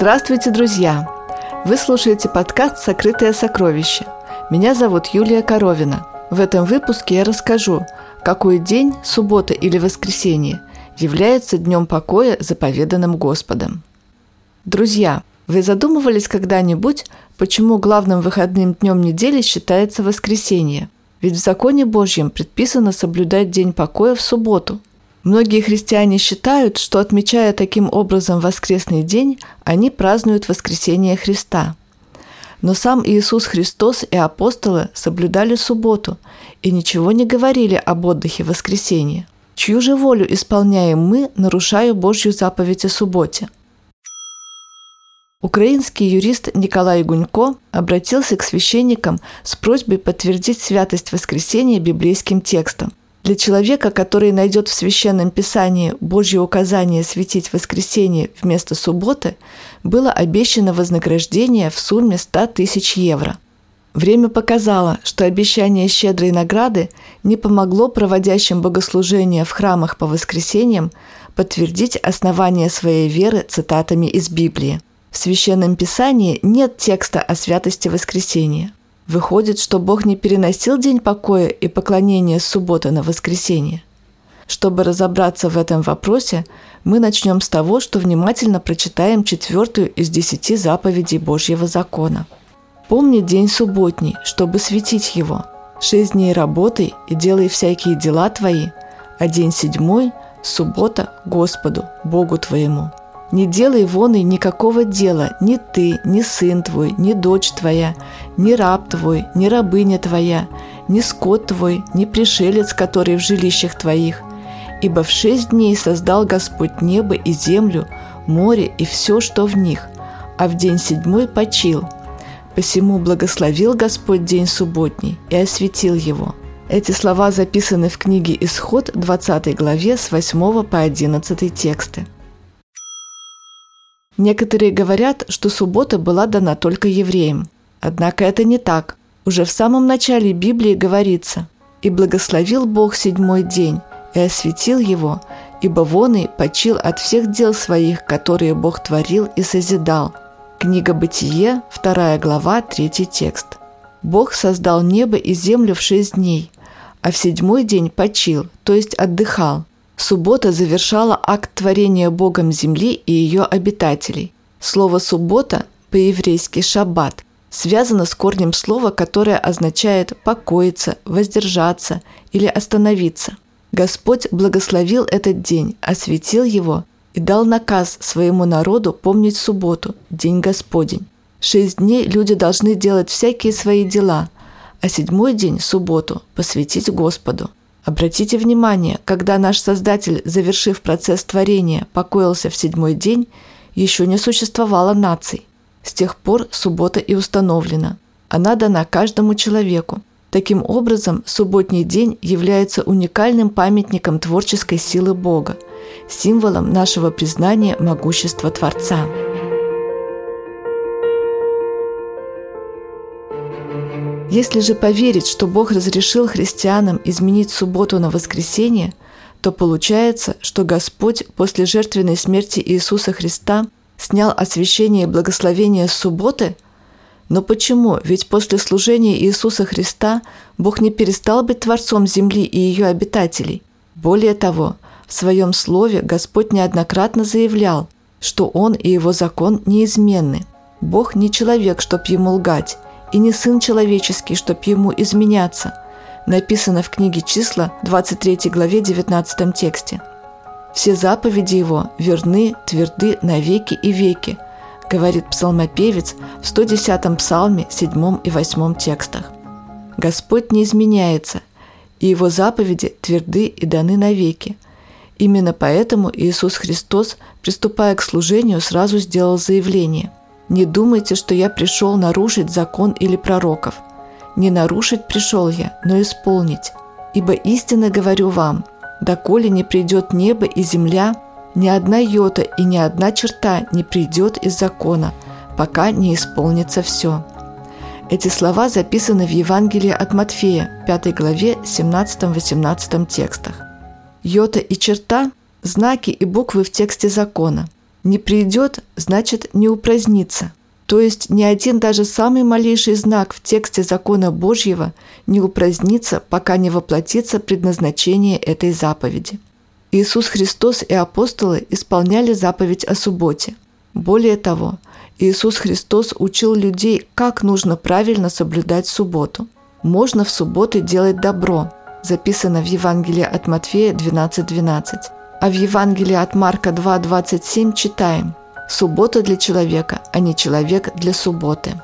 Здравствуйте, друзья! Вы слушаете подкаст «Сокрытое сокровище». Меня зовут Юлия Коровина. В этом выпуске я расскажу, какой день, суббота или воскресенье, является днем покоя, заповеданным Господом. Друзья, вы задумывались когда-нибудь, почему главным выходным днем недели считается воскресенье? Ведь в законе Божьем предписано соблюдать день покоя в субботу – Многие христиане считают, что отмечая таким образом воскресный день, они празднуют воскресение Христа. Но сам Иисус Христос и апостолы соблюдали субботу и ничего не говорили об отдыхе в воскресенье. Чью же волю исполняем мы, нарушая Божью заповедь о субботе? Украинский юрист Николай Гунько обратился к священникам с просьбой подтвердить святость воскресения библейским текстом. Для человека, который найдет в Священном Писании Божье указание светить воскресенье вместо субботы, было обещано вознаграждение в сумме 100 тысяч евро. Время показало, что обещание щедрой награды не помогло проводящим богослужения в храмах по воскресеньям подтвердить основание своей веры цитатами из Библии. В Священном Писании нет текста о святости воскресения. Выходит, что Бог не переносил день покоя и поклонения с субботы на воскресенье. Чтобы разобраться в этом вопросе, мы начнем с того, что внимательно прочитаем четвертую из десяти заповедей Божьего закона. «Помни день субботний, чтобы светить его. Шесть дней работай и делай всякие дела твои, а день седьмой – суббота Господу, Богу твоему. Не делай вон и никакого дела ни ты, ни сын твой, ни дочь твоя, ни раб твой, ни рабыня твоя, ни скот твой, ни пришелец, который в жилищах твоих. Ибо в шесть дней создал Господь небо и землю, море и все, что в них, а в день седьмой почил. Посему благословил Господь день субботний и осветил его». Эти слова записаны в книге «Исход» 20 главе с 8 по 11 тексты. Некоторые говорят, что суббота была дана только евреям. Однако это не так. Уже в самом начале Библии говорится «И благословил Бог седьмой день, и осветил его, ибо вон и почил от всех дел своих, которые Бог творил и созидал». Книга Бытие, 2 глава, 3 текст. Бог создал небо и землю в шесть дней, а в седьмой день почил, то есть отдыхал. Суббота завершала акт творения Богом земли и ее обитателей. Слово «суббота» по-еврейски «шаббат» связано с корнем слова, которое означает «покоиться», «воздержаться» или «остановиться». Господь благословил этот день, осветил его и дал наказ своему народу помнить субботу, день Господень. Шесть дней люди должны делать всякие свои дела, а седьмой день, субботу, посвятить Господу. Обратите внимание, когда наш Создатель, завершив процесс творения, покоился в седьмой день, еще не существовало наций. С тех пор суббота и установлена. Она дана каждому человеку. Таким образом, субботний день является уникальным памятником творческой силы Бога, символом нашего признания могущества Творца. Если же поверить, что Бог разрешил христианам изменить субботу на воскресенье, то получается, что Господь после жертвенной смерти Иисуса Христа снял освящение и благословение субботы? Но почему? Ведь после служения Иисуса Христа Бог не перестал быть Творцом земли и ее обитателей. Более того, в своем слове Господь неоднократно заявлял, что Он и Его закон неизменны. Бог не человек, чтоб ему лгать, и не сын человеческий, чтоб ему изменяться», написано в книге «Числа» 23 главе 19 тексте. «Все заповеди его верны, тверды навеки и веки», говорит псалмопевец в 110-м псалме 7 и 8 текстах. Господь не изменяется, и Его заповеди тверды и даны навеки. Именно поэтому Иисус Христос, приступая к служению, сразу сделал заявление – не думайте, что я пришел нарушить закон или пророков. Не нарушить пришел я, но исполнить. Ибо истинно говорю вам, доколе не придет небо и земля, ни одна йота и ни одна черта не придет из закона, пока не исполнится все». Эти слова записаны в Евангелии от Матфея, 5 главе, 17-18 текстах. Йота и черта – знаки и буквы в тексте закона – Не придет, значит не упразднится. То есть ни один даже самый малейший знак в тексте закона Божьего не упразднится, пока не воплотится предназначение этой заповеди. Иисус Христос и апостолы исполняли заповедь о субботе. Более того, Иисус Христос учил людей, как нужно правильно соблюдать субботу. Можно в субботы делать добро, записано в Евангелии от Матфея 12.12. 12. А в Евангелии от Марка 2.27 читаем – Суббота для человека, а не человек для субботы.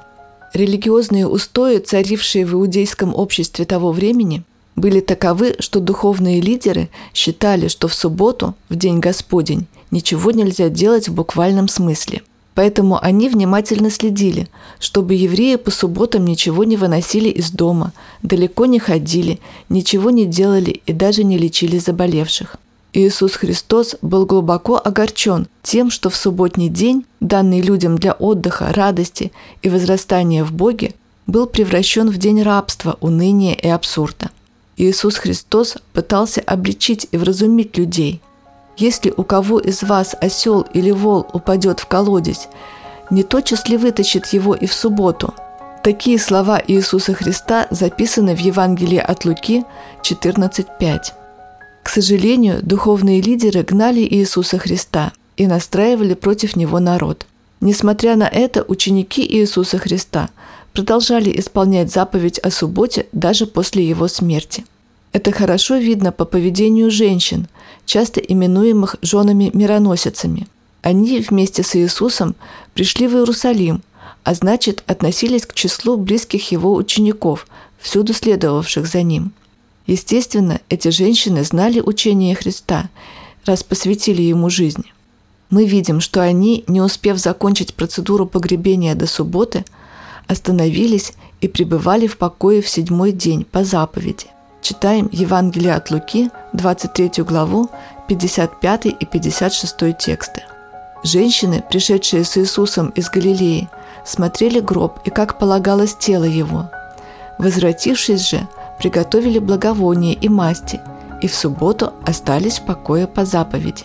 Религиозные устои, царившие в иудейском обществе того времени, были таковы, что духовные лидеры считали, что в субботу, в день Господень, ничего нельзя делать в буквальном смысле. Поэтому они внимательно следили, чтобы евреи по субботам ничего не выносили из дома, далеко не ходили, ничего не делали и даже не лечили заболевших. Иисус Христос был глубоко огорчен тем, что в субботний день, данный людям для отдыха, радости и возрастания в Боге, был превращен в день рабства, уныния и абсурда. Иисус Христос пытался обличить и вразумить людей. Если у кого из вас осел или вол упадет в колодец, не тотчас ли вытащит его и в субботу? Такие слова Иисуса Христа записаны в Евангелии от Луки 14.5. К сожалению, духовные лидеры гнали Иисуса Христа и настраивали против него народ. Несмотря на это, ученики Иисуса Христа продолжали исполнять заповедь о субботе даже после его смерти. Это хорошо видно по поведению женщин, часто именуемых женами-мироносицами. Они вместе с Иисусом пришли в Иерусалим, а значит относились к числу близких его учеников, всюду следовавших за ним – Естественно, эти женщины знали учение Христа, раз посвятили ему жизнь. Мы видим, что они, не успев закончить процедуру погребения до субботы, остановились и пребывали в покое в седьмой день по заповеди. Читаем Евангелие от Луки, 23 главу, 55 и 56 тексты. Женщины, пришедшие с Иисусом из Галилеи, смотрели гроб и, как полагалось, тело его. Возвратившись же, приготовили благовония и масти, и в субботу остались в покое по заповеди.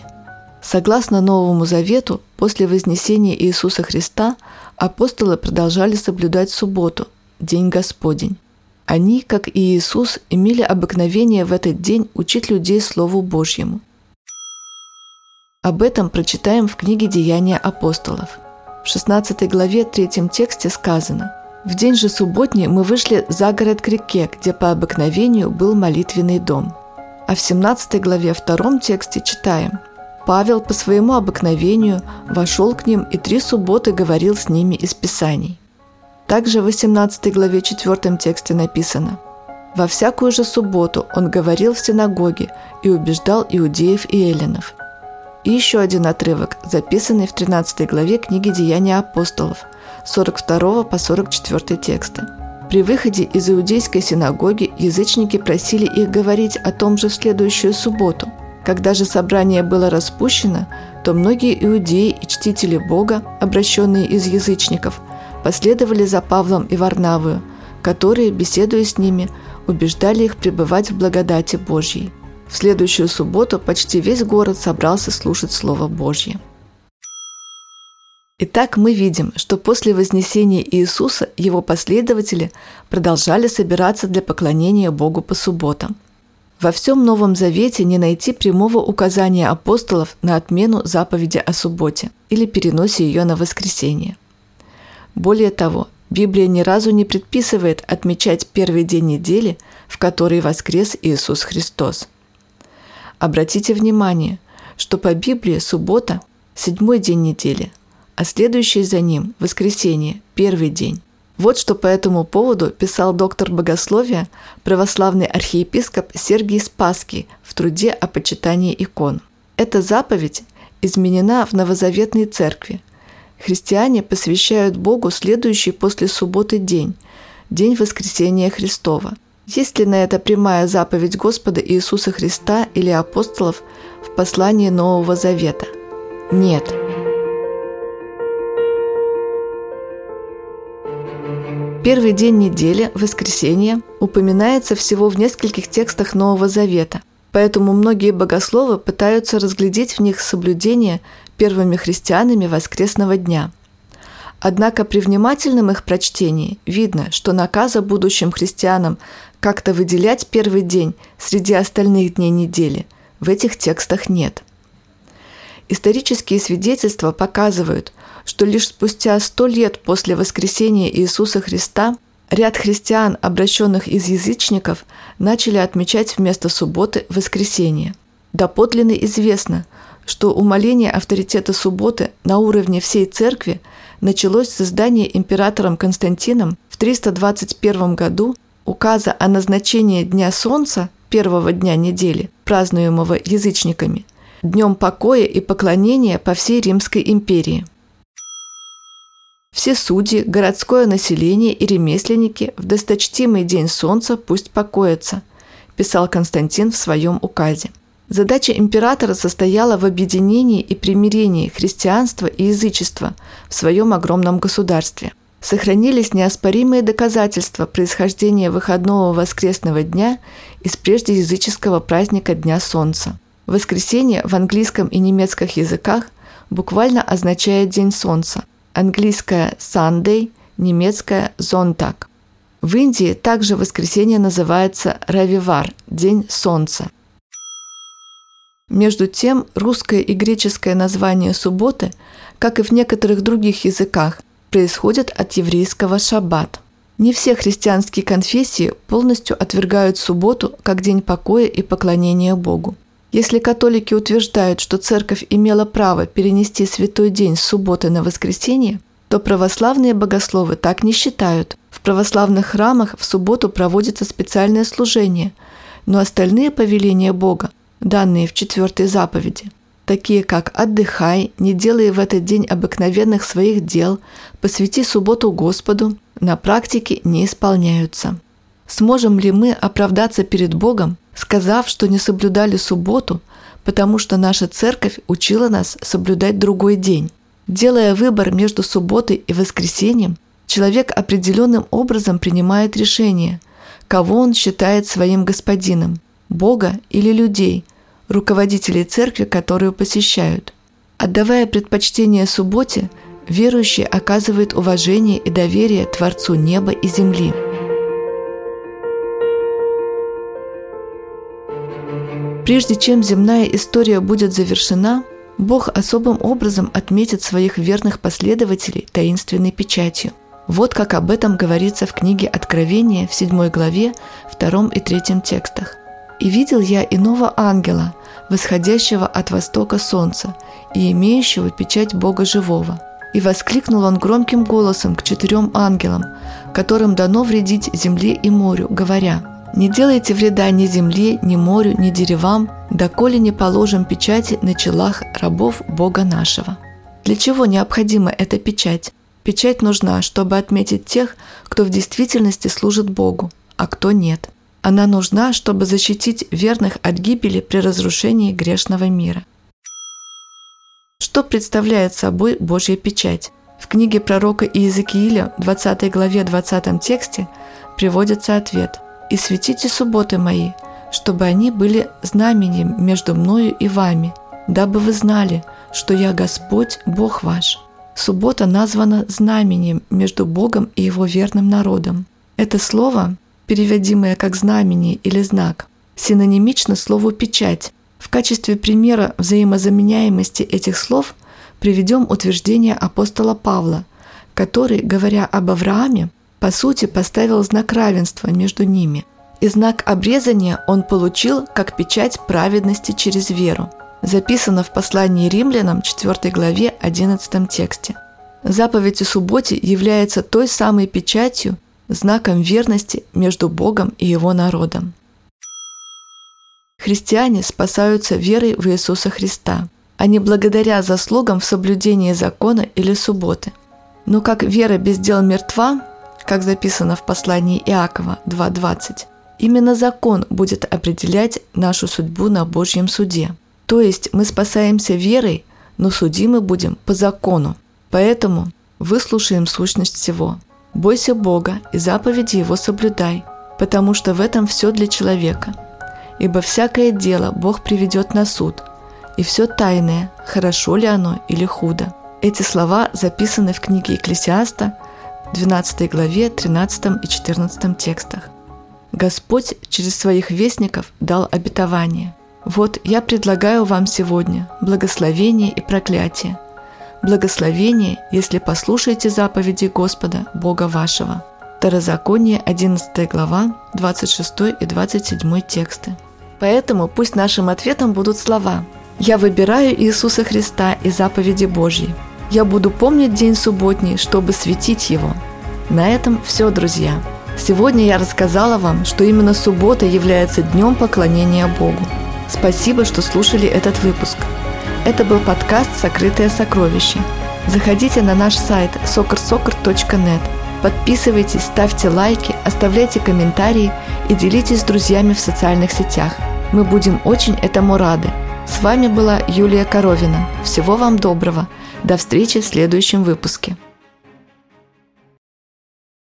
Согласно Новому Завету, после вознесения Иисуса Христа апостолы продолжали соблюдать субботу, День Господень. Они, как и Иисус, имели обыкновение в этот день учить людей Слову Божьему. Об этом прочитаем в книге «Деяния апостолов». В 16 главе 3 тексте сказано – в день же субботний мы вышли за город к реке, где по обыкновению был молитвенный дом. А в 17 главе втором тексте читаем «Павел по своему обыкновению вошел к ним и три субботы говорил с ними из Писаний». Также в 18 главе 4 тексте написано «Во всякую же субботу он говорил в синагоге и убеждал иудеев и эллинов». И еще один отрывок, записанный в 13 главе книги «Деяния апостолов», 42 по 44 тексты. При выходе из иудейской синагоги язычники просили их говорить о том же в следующую субботу. Когда же собрание было распущено, то многие иудеи и чтители Бога, обращенные из язычников, последовали за Павлом и Варнавою, которые, беседуя с ними, убеждали их пребывать в благодати Божьей. В следующую субботу почти весь город собрался слушать Слово Божье. Итак, мы видим, что после вознесения Иисуса его последователи продолжали собираться для поклонения Богу по субботам. Во всем Новом Завете не найти прямого указания апостолов на отмену заповеди о субботе или переносе ее на воскресенье. Более того, Библия ни разу не предписывает отмечать первый день недели, в который воскрес Иисус Христос. Обратите внимание, что по Библии суббота – седьмой день недели – а следующий за ним – воскресенье, первый день. Вот что по этому поводу писал доктор богословия, православный архиепископ Сергий Спасский в труде о почитании икон. Эта заповедь изменена в новозаветной церкви. Христиане посвящают Богу следующий после субботы день – день воскресения Христова. Есть ли на это прямая заповедь Господа Иисуса Христа или апостолов в послании Нового Завета? Нет – Первый день недели, воскресенье, упоминается всего в нескольких текстах Нового Завета, поэтому многие богословы пытаются разглядеть в них соблюдение первыми христианами воскресного дня. Однако при внимательном их прочтении видно, что наказа будущим христианам как-то выделять первый день среди остальных дней недели в этих текстах нет. Исторические свидетельства показывают, что лишь спустя сто лет после воскресения Иисуса Христа ряд христиан, обращенных из язычников, начали отмечать вместо субботы воскресенье. Доподлинно известно, что умаление авторитета субботы на уровне всей церкви началось с издания императором Константином в 321 году указа о назначении Дня Солнца, первого дня недели, празднуемого язычниками, днем покоя и поклонения по всей Римской империи. Все судьи, городское население и ремесленники в досточтимый день солнца пусть покоятся, писал Константин в своем указе. Задача императора состояла в объединении и примирении христианства и язычества в своем огромном государстве. Сохранились неоспоримые доказательства происхождения выходного воскресного дня из прежде языческого праздника Дня Солнца. Воскресенье в английском и немецком языках буквально означает День Солнца. Английское Sunday, немецкое Sonntag. В Индии также воскресенье называется Равивар – День Солнца – между тем, русское и греческое название субботы, как и в некоторых других языках, происходят от еврейского «шаббат». Не все христианские конфессии полностью отвергают субботу как день покоя и поклонения Богу. Если католики утверждают, что церковь имела право перенести святой день с субботы на воскресенье, то православные богословы так не считают. В православных храмах в субботу проводится специальное служение, но остальные повеления Бога данные в четвертой заповеди, такие как «отдыхай», «не делай в этот день обыкновенных своих дел», «посвяти субботу Господу», на практике не исполняются. Сможем ли мы оправдаться перед Богом, сказав, что не соблюдали субботу, потому что наша церковь учила нас соблюдать другой день? Делая выбор между субботой и воскресеньем, человек определенным образом принимает решение, кого он считает своим господином – Бога или людей, руководителей церкви, которую посещают. Отдавая предпочтение субботе, верующий оказывает уважение и доверие Творцу неба и земли. Прежде чем земная история будет завершена, Бог особым образом отметит своих верных последователей таинственной печатью. Вот как об этом говорится в книге Откровения в 7 главе, 2 и 3 текстах. И видел я иного ангела, восходящего от востока солнца и имеющего печать Бога живого. И воскликнул он громким голосом к четырем ангелам, которым дано вредить земле и морю, говоря, «Не делайте вреда ни земле, ни морю, ни деревам, доколе не положим печати на челах рабов Бога нашего». Для чего необходима эта печать? Печать нужна, чтобы отметить тех, кто в действительности служит Богу, а кто нет – она нужна, чтобы защитить верных от гибели при разрушении грешного мира. Что представляет собой Божья печать? В книге пророка Иезекииля, 20 главе 20 тексте, приводится ответ «И светите субботы мои, чтобы они были знаменем между мною и вами, дабы вы знали, что я Господь, Бог ваш». Суббота названа знаменем между Богом и Его верным народом. Это слово переводимое как знамение или знак, синонимично слову «печать». В качестве примера взаимозаменяемости этих слов приведем утверждение апостола Павла, который, говоря об Аврааме, по сути поставил знак равенства между ними. И знак обрезания он получил как печать праведности через веру. Записано в послании римлянам 4 главе 11 тексте. Заповедь о субботе является той самой печатью, знаком верности между Богом и Его народом. Христиане спасаются верой в Иисуса Христа, а не благодаря заслугам в соблюдении закона или субботы. Но как вера без дел мертва, как записано в послании Иакова 2.20, именно закон будет определять нашу судьбу на Божьем суде. То есть мы спасаемся верой, но судимы будем по закону. Поэтому выслушаем сущность всего – Бойся Бога и заповеди Его соблюдай, потому что в этом все для человека. Ибо всякое дело Бог приведет на суд, и все тайное, хорошо ли оно или худо. Эти слова записаны в книге Екклесиаста, 12 главе, 13 и 14 текстах. Господь через своих вестников дал обетование. Вот я предлагаю вам сегодня благословение и проклятие. Благословение, если послушаете заповеди Господа, Бога вашего. Второзаконие, 11 глава, 26 и 27 тексты. Поэтому пусть нашим ответом будут слова «Я выбираю Иисуса Христа и заповеди Божьи. Я буду помнить день субботний, чтобы светить его». На этом все, друзья. Сегодня я рассказала вам, что именно суббота является днем поклонения Богу. Спасибо, что слушали этот выпуск. Это был подкаст «Сокрытое сокровище». Заходите на наш сайт soccer.net, подписывайтесь, ставьте лайки, оставляйте комментарии и делитесь с друзьями в социальных сетях. Мы будем очень этому рады. С вами была Юлия Коровина. Всего вам доброго. До встречи в следующем выпуске.